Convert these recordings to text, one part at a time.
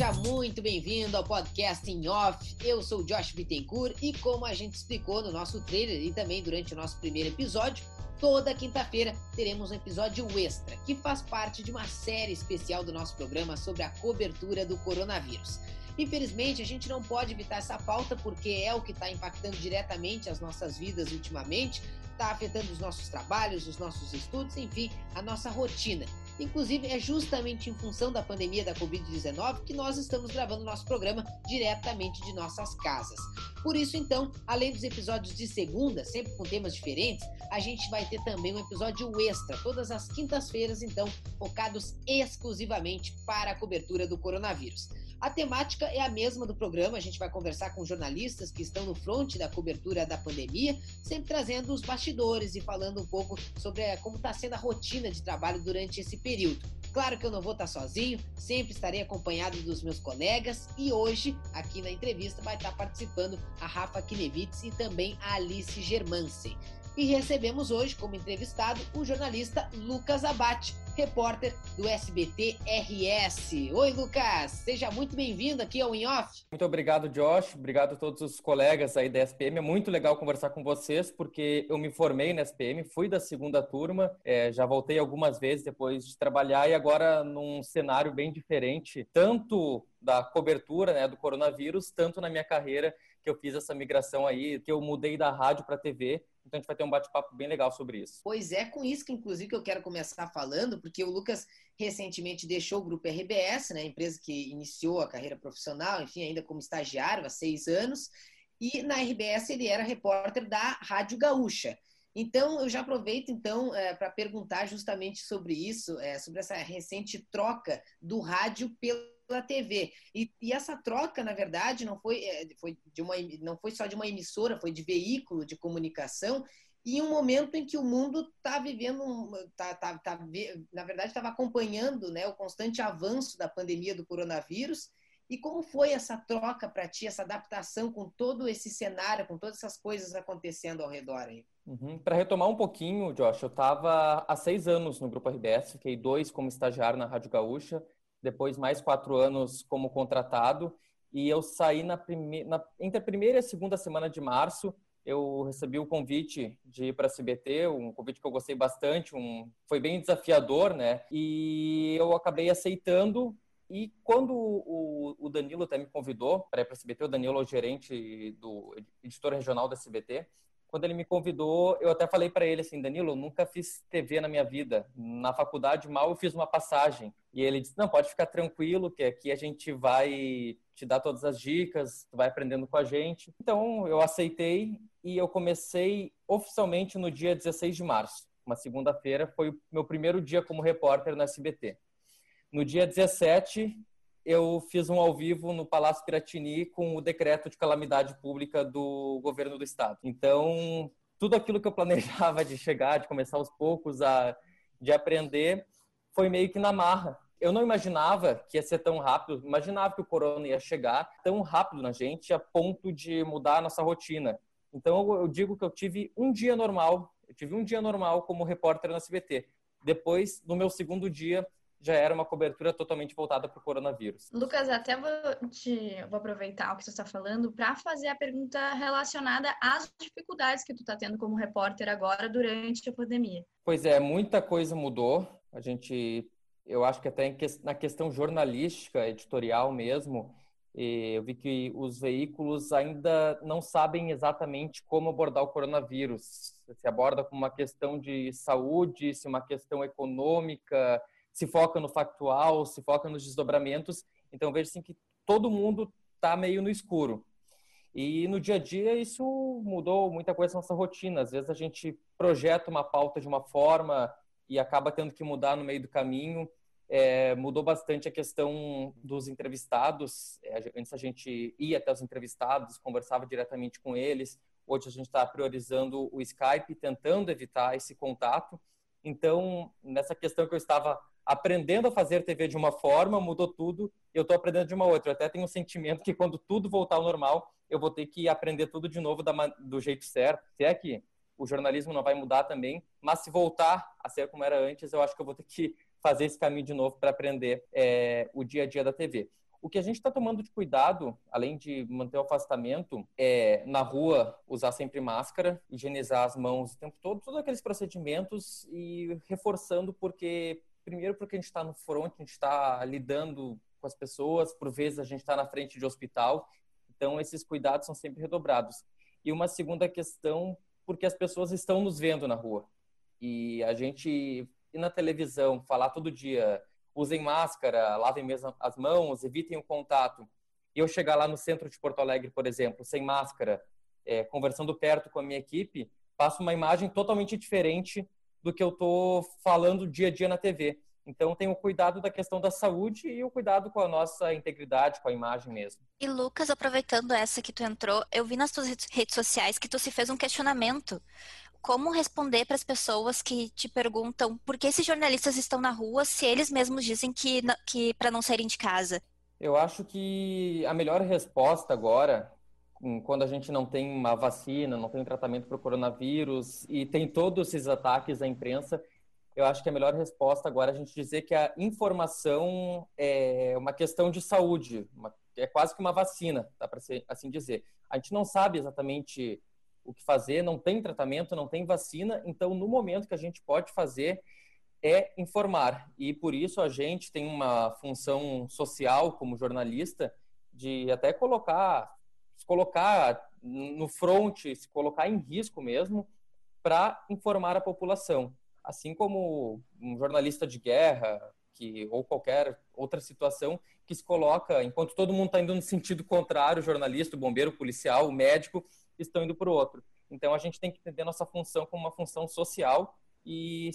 Seja muito bem-vindo ao podcast em off. Eu sou o Josh Bittencourt e como a gente explicou no nosso trailer e também durante o nosso primeiro episódio, toda quinta-feira teremos um episódio extra, que faz parte de uma série especial do nosso programa sobre a cobertura do coronavírus. Infelizmente, a gente não pode evitar essa pauta porque é o que está impactando diretamente as nossas vidas ultimamente, está afetando os nossos trabalhos, os nossos estudos, enfim, a nossa rotina. Inclusive, é justamente em função da pandemia da Covid-19 que nós estamos gravando nosso programa diretamente de nossas casas. Por isso, então, além dos episódios de segunda, sempre com temas diferentes, a gente vai ter também um episódio extra, todas as quintas-feiras, então, focados exclusivamente para a cobertura do coronavírus. A temática é a mesma do programa, a gente vai conversar com jornalistas que estão no front da cobertura da pandemia, sempre trazendo os bastidores e falando um pouco sobre eh, como está sendo a rotina de trabalho durante esse período. Claro que eu não vou estar sozinho, sempre estarei acompanhado dos meus colegas e hoje, aqui na entrevista, vai estar participando a Rafa Kinevitz e também a Alice Germansen. E recebemos hoje como entrevistado o jornalista Lucas Abate, repórter do SBT RS. Oi, Lucas, seja muito bem-vindo aqui ao In Off. Muito obrigado, Josh. Obrigado a todos os colegas aí da SPM. É muito legal conversar com vocês, porque eu me formei na SPM, fui da segunda turma, é, já voltei algumas vezes depois de trabalhar e agora num cenário bem diferente, tanto da cobertura né, do coronavírus, tanto na minha carreira que eu fiz essa migração aí, que eu mudei da rádio para TV então a gente vai ter um bate-papo bem legal sobre isso. Pois é, com isso que inclusive eu quero começar falando, porque o Lucas recentemente deixou o grupo RBS, né, a empresa que iniciou a carreira profissional, enfim, ainda como estagiário há seis anos, e na RBS ele era repórter da Rádio Gaúcha. Então, eu já aproveito então é, para perguntar justamente sobre isso, é, sobre essa recente troca do rádio pela TV. E, e, essa troca, na verdade, não foi, é, foi de uma, não foi só de uma emissora, foi de veículo de comunicação. Em um momento em que o mundo está vivendo, tá, tá, tá, na verdade, estava acompanhando né, o constante avanço da pandemia do coronavírus. E como foi essa troca para ti, essa adaptação com todo esse cenário, com todas essas coisas acontecendo ao redor aí? Uhum. Para retomar um pouquinho, Josh, eu estava há seis anos no Grupo RBS, fiquei dois como estagiário na Rádio Gaúcha depois mais quatro anos como contratado. E eu saí na, prime... na... entre a primeira e a segunda semana de março. Eu recebi o convite de ir para a CBT, um convite que eu gostei bastante, um... foi bem desafiador, né? E eu acabei aceitando. E quando o, o Danilo até me convidou para ir para a CBT, o Danilo é o gerente do editor regional da CBT, quando ele me convidou, eu até falei para ele assim, Danilo, eu nunca fiz TV na minha vida. Na faculdade, mal eu fiz uma passagem. E ele disse, não, pode ficar tranquilo, que aqui a gente vai te dar todas as dicas, tu vai aprendendo com a gente. Então, eu aceitei e eu comecei oficialmente no dia 16 de março. Uma segunda-feira foi o meu primeiro dia como repórter na SBT. No dia 17, eu fiz um ao vivo no Palácio Piratini com o decreto de calamidade pública do governo do estado. Então, tudo aquilo que eu planejava de chegar, de começar aos poucos a de aprender, foi meio que na marra. Eu não imaginava que ia ser tão rápido, imaginava que o corona ia chegar tão rápido na gente a ponto de mudar a nossa rotina. Então eu digo que eu tive um dia normal, eu tive um dia normal como repórter na SBT. Depois, no meu segundo dia, já era uma cobertura totalmente voltada para o coronavírus. Lucas, até vou, te, vou aproveitar o que você está falando para fazer a pergunta relacionada às dificuldades que tu está tendo como repórter agora durante a pandemia. Pois é, muita coisa mudou. A gente, eu acho que até na questão jornalística, editorial mesmo, eu vi que os veículos ainda não sabem exatamente como abordar o coronavírus. Se aborda como uma questão de saúde, se uma questão econômica, se foca no factual, se foca nos desdobramentos. Então, vejo assim que todo mundo está meio no escuro. E no dia a dia isso mudou muita coisa na nossa rotina. Às vezes a gente projeta uma pauta de uma forma e acaba tendo que mudar no meio do caminho. É, mudou bastante a questão dos entrevistados. É, antes a gente ia até os entrevistados, conversava diretamente com eles. Hoje a gente está priorizando o Skype, tentando evitar esse contato. Então, nessa questão que eu estava aprendendo a fazer TV de uma forma, mudou tudo, eu estou aprendendo de uma outra. Eu até tenho um sentimento que quando tudo voltar ao normal, eu vou ter que aprender tudo de novo da, do jeito certo. Se é que o jornalismo não vai mudar também, mas se voltar a ser como era antes, eu acho que eu vou ter que fazer esse caminho de novo para aprender é, o dia a dia da TV. O que a gente está tomando de cuidado, além de manter o afastamento, é na rua usar sempre máscara, higienizar as mãos o tempo todo, todos aqueles procedimentos e reforçando porque primeiro porque a gente está no front, a gente está lidando com as pessoas, por vezes a gente está na frente de hospital, então esses cuidados são sempre redobrados. E uma segunda questão, porque as pessoas estão nos vendo na rua. E a gente ir na televisão, falar todo dia, usem máscara, lavem mesmo as mãos, evitem o contato. E eu chegar lá no centro de Porto Alegre, por exemplo, sem máscara, é, conversando perto com a minha equipe, passo uma imagem totalmente diferente do que eu estou falando dia a dia na TV. Então, tem o cuidado da questão da saúde e o cuidado com a nossa integridade, com a imagem mesmo. E Lucas, aproveitando essa que tu entrou, eu vi nas tuas redes sociais que tu se fez um questionamento. Como responder para as pessoas que te perguntam por que esses jornalistas estão na rua se eles mesmos dizem que, que para não saírem de casa? Eu acho que a melhor resposta agora quando a gente não tem uma vacina, não tem um tratamento para o coronavírus e tem todos esses ataques à imprensa, eu acho que a melhor resposta agora é a gente dizer que a informação é uma questão de saúde, uma, é quase que uma vacina, dá para assim dizer. A gente não sabe exatamente o que fazer, não tem tratamento, não tem vacina, então no momento que a gente pode fazer é informar. E por isso a gente tem uma função social como jornalista de até colocar se colocar no front, se colocar em risco mesmo para informar a população. Assim como um jornalista de guerra, que ou qualquer outra situação que se coloca, enquanto todo mundo está indo no sentido contrário, o jornalista, o bombeiro, o policial, o médico, estão indo para o outro. Então a gente tem que entender nossa função como uma função social e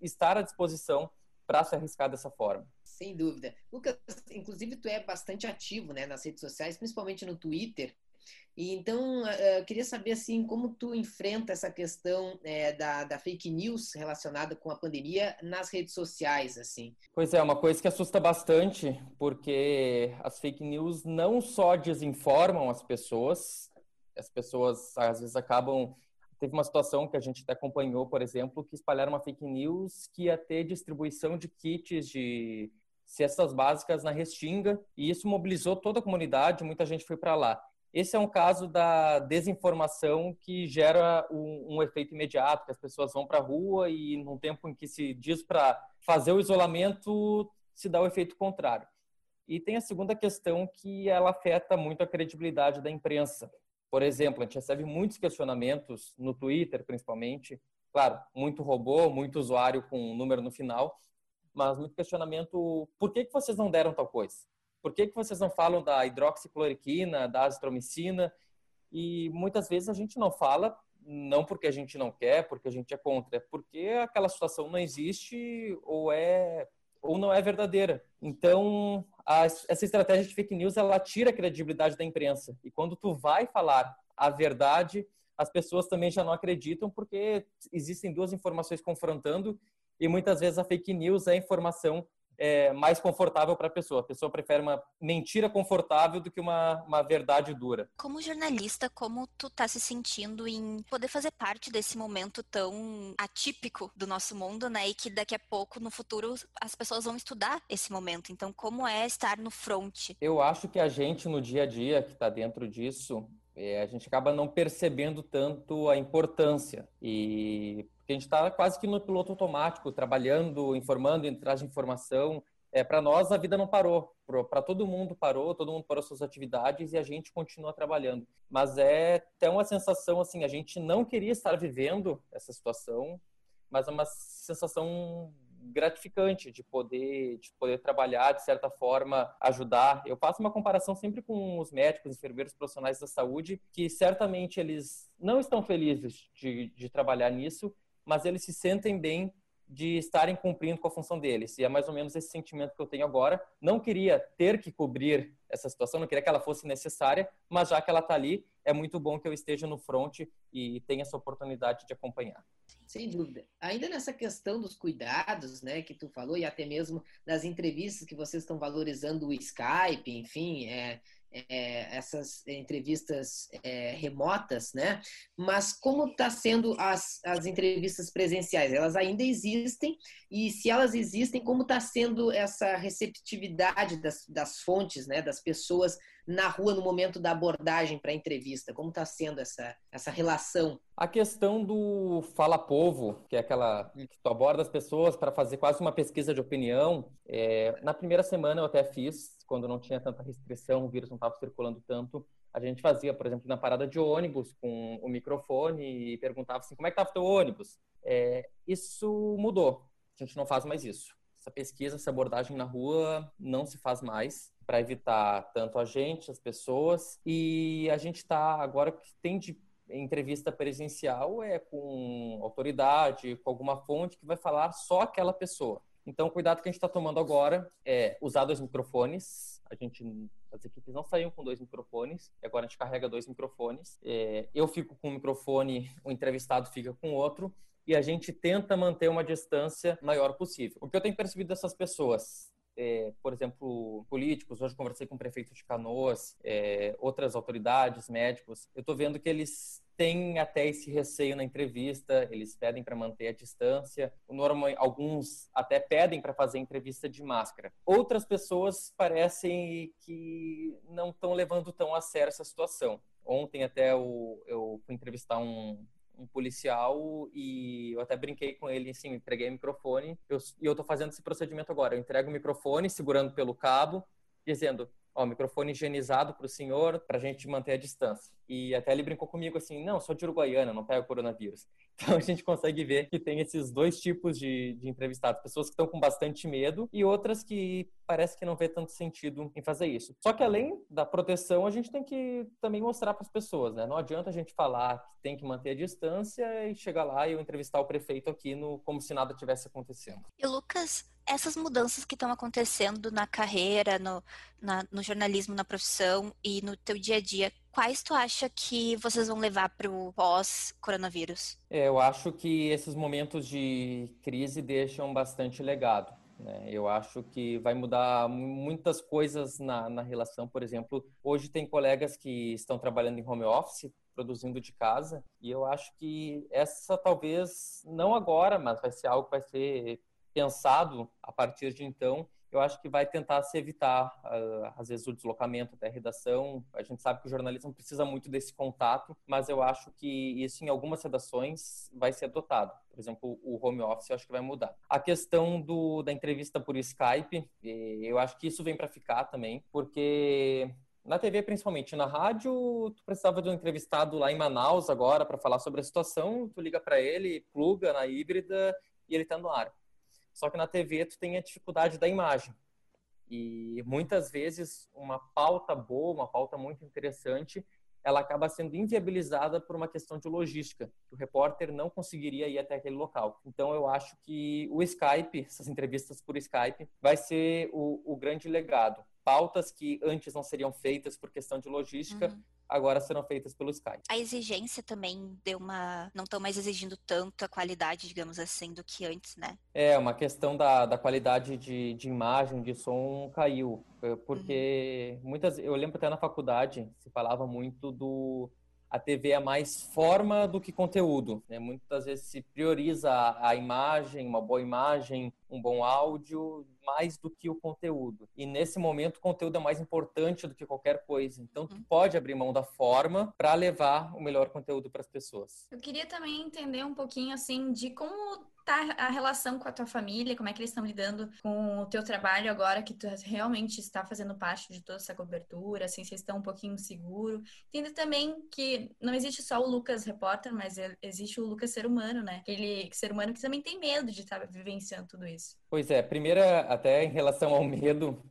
estar à disposição para se arriscar dessa forma. Sem dúvida. Lucas, inclusive tu é bastante ativo né, nas redes sociais, principalmente no Twitter. E então, eh, eu queria saber assim, como tu enfrenta essa questão é, da, da fake news relacionada com a pandemia nas redes sociais, assim. Pois é, uma coisa que assusta bastante, porque as fake news não só desinformam as pessoas, as pessoas às vezes acabam teve uma situação que a gente até acompanhou, por exemplo, que espalharam uma fake news que ia ter distribuição de kits de cestas básicas na Restinga, e isso mobilizou toda a comunidade, muita gente foi para lá. Esse é um caso da desinformação que gera um, um efeito imediato, que as pessoas vão para a rua e num tempo em que se diz para fazer o isolamento, se dá o efeito contrário. E tem a segunda questão que ela afeta muito a credibilidade da imprensa. Por exemplo, a gente recebe muitos questionamentos no Twitter, principalmente. Claro, muito robô, muito usuário com um número no final, mas muito questionamento: por que, que vocês não deram tal coisa? Por que, que vocês não falam da hidroxicloroquina, da azitromicina? E muitas vezes a gente não fala, não porque a gente não quer, porque a gente é contra, é porque aquela situação não existe ou é ou não é verdadeira. Então, a, essa estratégia de fake news ela tira a credibilidade da imprensa. E quando tu vai falar a verdade, as pessoas também já não acreditam porque existem duas informações confrontando e muitas vezes a fake news é informação é, mais confortável para a pessoa. A pessoa prefere uma mentira confortável do que uma, uma verdade dura. Como jornalista, como tu tá se sentindo em poder fazer parte desse momento tão atípico do nosso mundo, né? E que daqui a pouco, no futuro, as pessoas vão estudar esse momento. Então, como é estar no front? Eu acho que a gente, no dia a dia, que está dentro disso, é, a gente acaba não percebendo tanto a importância. E porque a gente está quase que no piloto automático, trabalhando, informando, atrás de informação. É, para nós, a vida não parou. Para todo mundo parou, todo mundo parou suas atividades e a gente continua trabalhando. Mas é até uma sensação assim, a gente não queria estar vivendo essa situação, mas é uma sensação gratificante de poder de poder trabalhar de certa forma ajudar eu faço uma comparação sempre com os médicos enfermeiros profissionais da saúde que certamente eles não estão felizes de, de trabalhar nisso mas eles se sentem bem de estarem cumprindo com a função deles. E é mais ou menos esse sentimento que eu tenho agora. Não queria ter que cobrir essa situação, não queria que ela fosse necessária, mas já que ela está ali, é muito bom que eu esteja no front e tenha essa oportunidade de acompanhar. Sem dúvida. Ainda nessa questão dos cuidados, né, que tu falou, e até mesmo das entrevistas que vocês estão valorizando o Skype, enfim, é, é, essas entrevistas é, remotas, né? Mas como está sendo as, as entrevistas presenciais? Elas ainda existem e se elas existem, como está sendo essa receptividade das, das fontes, né? Das pessoas na rua no momento da abordagem para a entrevista? Como está sendo essa, essa relação? A questão do fala povo, que é aquela que tu aborda as pessoas para fazer quase uma pesquisa de opinião. É, na primeira semana eu até fiz, quando não tinha tanta restrição, o vírus não estava circulando tanto. A gente fazia, por exemplo, na parada de ônibus com o microfone e perguntava assim, como é que estava o teu ônibus? É, isso mudou. A gente não faz mais isso. Essa pesquisa, essa abordagem na rua não se faz mais para evitar tanto a gente, as pessoas. E a gente está agora que tem de entrevista presencial é com autoridade, com alguma fonte que vai falar só aquela pessoa. Então, o cuidado que a gente está tomando agora é usar dois microfones. A gente, as equipes não saíam com dois microfones, e agora a gente carrega dois microfones. É, eu fico com um microfone, o entrevistado fica com outro, e a gente tenta manter uma distância maior possível. O que eu tenho percebido dessas pessoas é, por exemplo, políticos, hoje conversei com o prefeito de Canoas, é, outras autoridades, médicos, eu estou vendo que eles têm até esse receio na entrevista, eles pedem para manter a distância, normal, alguns até pedem para fazer entrevista de máscara. Outras pessoas parecem que não estão levando tão a sério essa situação. Ontem até eu, eu fui entrevistar um, um policial e eu até brinquei com ele, assim, entreguei o microfone eu, e eu estou fazendo esse procedimento agora. Eu entrego o microfone segurando pelo cabo, dizendo, ó, microfone higienizado para o senhor, para a gente manter a distância. E até ele brincou comigo assim, não, sou de Uruguaiana, não pego coronavírus. Então a gente consegue ver que tem esses dois tipos de, de entrevistados, pessoas que estão com bastante medo e outras que parece que não vê tanto sentido em fazer isso. Só que além da proteção, a gente tem que também mostrar para as pessoas, né? Não adianta a gente falar que tem que manter a distância e chegar lá e eu entrevistar o prefeito aqui no como se nada tivesse acontecendo. E Lucas, essas mudanças que estão acontecendo na carreira, no, na, no jornalismo, na profissão e no teu dia a dia, quais tu acha que vocês vão levar para o pós-coronavírus? É, eu acho que esses momentos de crise deixam bastante legado. Né? Eu acho que vai mudar muitas coisas na, na relação. Por exemplo, hoje tem colegas que estão trabalhando em home office, produzindo de casa, e eu acho que essa talvez, não agora, mas vai ser algo que vai ser pensado a partir de então, eu acho que vai tentar se evitar, uh, às vezes, o deslocamento até a redação. A gente sabe que o jornalismo precisa muito desse contato, mas eu acho que isso, em algumas redações, vai ser adotado. Por exemplo, o home office eu acho que vai mudar. A questão do, da entrevista por Skype, eu acho que isso vem para ficar também, porque na TV principalmente, na rádio, tu precisava de um entrevistado lá em Manaus agora para falar sobre a situação, tu liga para ele, pluga na híbrida e ele está no ar. Só que na TV tu tem a dificuldade da imagem. E muitas vezes uma pauta boa, uma pauta muito interessante, ela acaba sendo inviabilizada por uma questão de logística. O repórter não conseguiria ir até aquele local. Então eu acho que o Skype, essas entrevistas por Skype, vai ser o, o grande legado. Pautas que antes não seriam feitas por questão de logística, uhum agora serão feitas pelo Skype. A exigência também deu uma. Não estão mais exigindo tanto a qualidade, digamos assim, do que antes, né? É, uma questão da, da qualidade de, de imagem, de som caiu. Eh, porque uhum. muitas. Eu lembro até na faculdade se falava muito do. A TV é mais forma do que conteúdo. Né? Muitas vezes se prioriza a, a imagem, uma boa imagem, um bom áudio, mais do que o conteúdo. E nesse momento o conteúdo é mais importante do que qualquer coisa. Então tu uhum. pode abrir mão da forma para levar o melhor conteúdo para as pessoas. Eu queria também entender um pouquinho assim de como tá a relação com a tua família, como é que eles estão lidando com o teu trabalho agora que tu realmente está fazendo parte de toda essa cobertura, assim, vocês estão um pouquinho seguro. Entendo também que não existe só o Lucas repórter, mas existe o Lucas ser humano, né? Aquele ser humano que também tem medo de estar vivenciando tudo isso. Pois é, primeira, até em relação ao medo,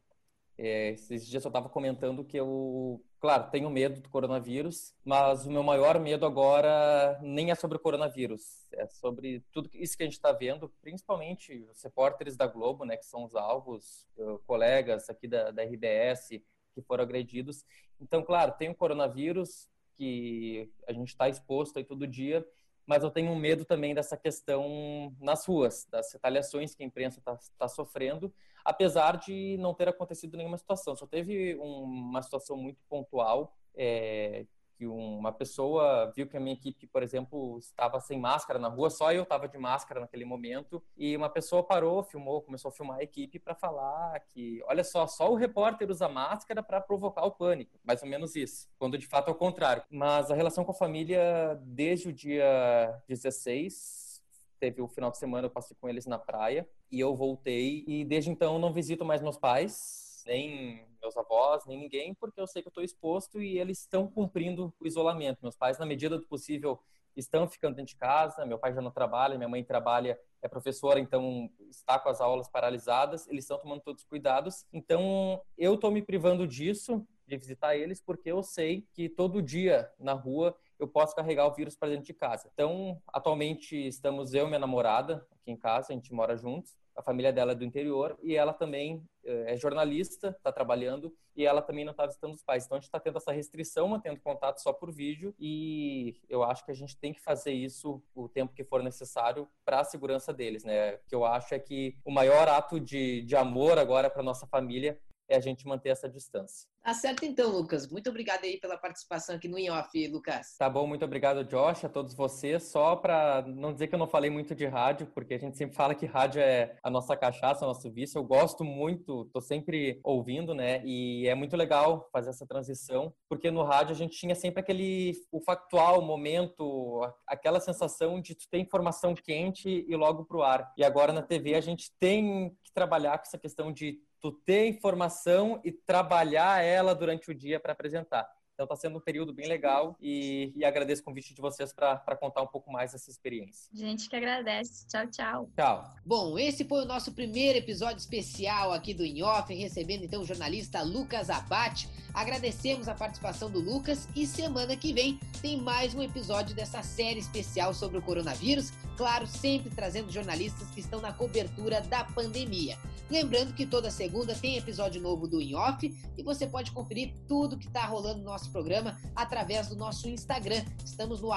é, esses dias eu estava comentando que eu, claro, tenho medo do coronavírus, mas o meu maior medo agora nem é sobre o coronavírus, é sobre tudo isso que a gente está vendo, principalmente os repórteres da Globo, né, que são os alvos, colegas aqui da, da RBS que foram agredidos. Então, claro, tem o coronavírus que a gente está exposto aí todo dia, mas eu tenho medo também dessa questão nas ruas, das retaliações que a imprensa está tá sofrendo, apesar de não ter acontecido nenhuma situação. Só teve um, uma situação muito pontual é, que uma pessoa viu que a minha equipe, por exemplo, estava sem máscara na rua, só eu estava de máscara naquele momento, e uma pessoa parou, filmou, começou a filmar a equipe para falar que, olha só, só o repórter usa máscara para provocar o pânico, mais ou menos isso, quando de fato é o contrário. Mas a relação com a família, desde o dia 16, teve o final de semana, eu passei com eles na praia, e eu voltei, e desde então não visito mais meus pais, nem meus avós, nem ninguém, porque eu sei que eu estou exposto e eles estão cumprindo o isolamento. Meus pais, na medida do possível, estão ficando dentro de casa. Meu pai já não trabalha, minha mãe trabalha, é professora, então está com as aulas paralisadas. Eles estão tomando todos os cuidados. Então, eu estou me privando disso, de visitar eles, porque eu sei que todo dia na rua eu posso carregar o vírus para dentro de casa. Então, atualmente estamos eu e minha namorada aqui em casa, a gente mora juntos a família dela é do interior e ela também eh, é jornalista, está trabalhando e ela também não está visitando os pais. Então a gente está tendo essa restrição, mantendo contato só por vídeo e eu acho que a gente tem que fazer isso o tempo que for necessário para a segurança deles, né? O que eu acho é que o maior ato de, de amor agora para nossa família é a gente manter essa distância. Tá certo então, Lucas. Muito obrigado aí pela participação aqui no In Off, Lucas. Tá bom, muito obrigado, Josh, a todos vocês. Só para não dizer que eu não falei muito de rádio, porque a gente sempre fala que rádio é a nossa cachaça, o nosso vício. Eu gosto muito, tô sempre ouvindo, né? E é muito legal fazer essa transição, porque no rádio a gente tinha sempre aquele o factual, o momento, aquela sensação de tu ter informação quente e logo pro ar. E agora na TV a gente tem que trabalhar com essa questão de tu ter informação e trabalhar ela durante o dia para apresentar. Então está sendo um período bem legal e, e agradeço o convite de vocês para contar um pouco mais dessa experiência. Gente que agradece. Tchau, tchau. Tchau. Bom, esse foi o nosso primeiro episódio especial aqui do Inhoff, recebendo então o jornalista Lucas Abate. Agradecemos a participação do Lucas e semana que vem tem mais um episódio dessa série especial sobre o coronavírus. Claro, sempre trazendo jornalistas que estão na cobertura da pandemia. Lembrando que toda segunda tem episódio novo do In Off e você pode conferir tudo que está rolando no nosso programa através do nosso Instagram. Estamos no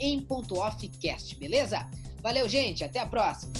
em.offcast, beleza? Valeu, gente. Até a próxima.